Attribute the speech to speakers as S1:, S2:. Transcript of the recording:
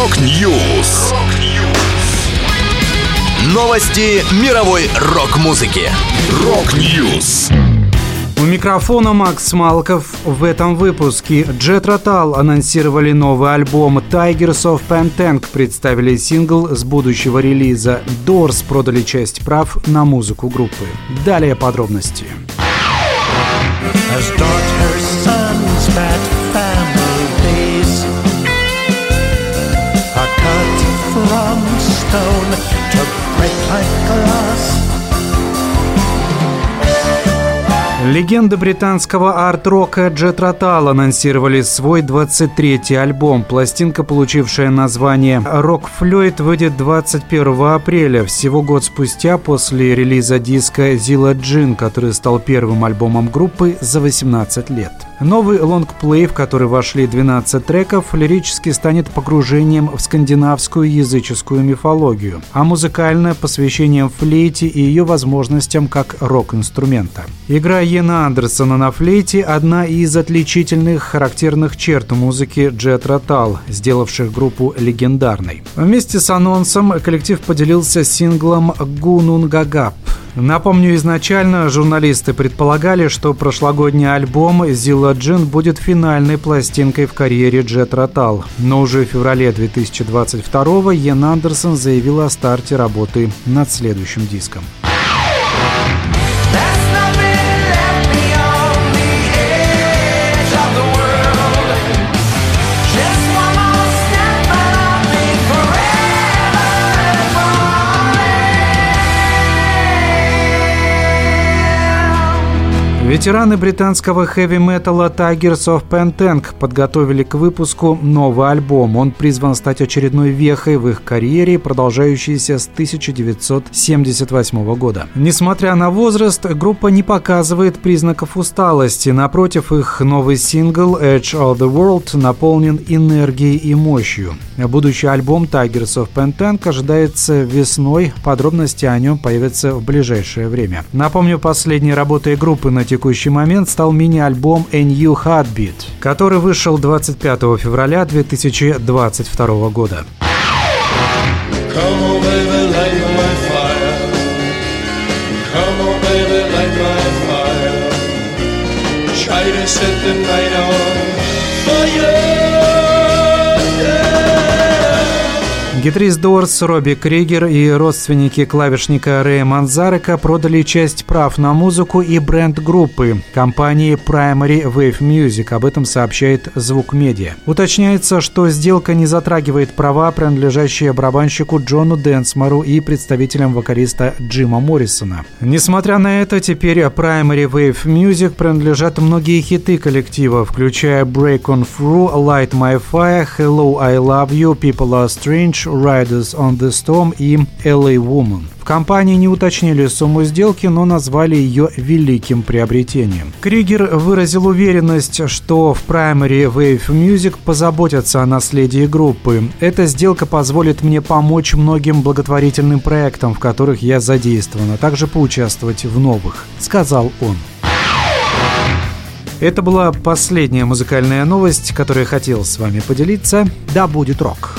S1: Rock News. Новости мировой рок-музыки. Rock News.
S2: У микрофона Макс Малков. В этом выпуске Jethro Tull анонсировали новый альбом Tygers of Pan Tang, представили сингл с будущего релиза. Doors продали часть прав на музыку группы. Далее подробности. As to. Легенды британского арт-рока Jet Rotal анонсировали свой 23-й альбом. Пластинка, получившая название «Rock Floyd», выйдет 21 апреля, всего год спустя после релиза диска «Zilla Джин», который стал первым альбомом группы за 18 лет. Новый лонгплей, в который вошли 12 треков, лирически станет погружением в скандинавскую языческую мифологию, а музыкальное – посвящением флейте и ее возможностям как рок-инструмента. Игра Йена Андерсона на флейте – одна из отличительных характерных черт музыки Джет Ротал, сделавших группу легендарной. Вместе с анонсом коллектив поделился синглом «Гунунгагап», Напомню, изначально журналисты предполагали, что прошлогодний альбом «Зила Джин» будет финальной пластинкой в карьере Джет Ротал. Но уже в феврале 2022 Йен Андерсон заявил о старте работы над следующим диском. Ветераны британского хэви-металла Tigers of Pantang подготовили к выпуску новый альбом. Он призван стать очередной вехой в их карьере, продолжающейся с 1978 года. Несмотря на возраст, группа не показывает признаков усталости. Напротив, их новый сингл Edge of the World наполнен энергией и мощью. Будущий альбом Tigers of Pantang ожидается весной. Подробности о нем появятся в ближайшее время. Напомню, последней работой группы на текущий текущий момент стал мини-альбом A New Heartbeat, который вышел 25 февраля 2022 года. Гитарист Дорс Робби Кригер и родственники клавишника Рэя Манзарека продали часть прав на музыку и бренд группы компании Primary Wave Music. Об этом сообщает Звук Медиа. Уточняется, что сделка не затрагивает права, принадлежащие барабанщику Джону Дэнсмору и представителям вокалиста Джима Моррисона. Несмотря на это, теперь Primary Wave Music принадлежат многие хиты коллектива, включая Break on Through, Light My Fire, Hello I Love You, People Are Strange, Riders on the Storm и LA Woman. В компании не уточнили сумму сделки, но назвали ее великим приобретением. Кригер выразил уверенность, что в Primary Wave Music позаботятся о наследии группы. Эта сделка позволит мне помочь многим благотворительным проектам, в которых я задействован, а также поучаствовать в новых, сказал он. Это была последняя музыкальная новость, которую я хотел с вами поделиться. Да будет рок!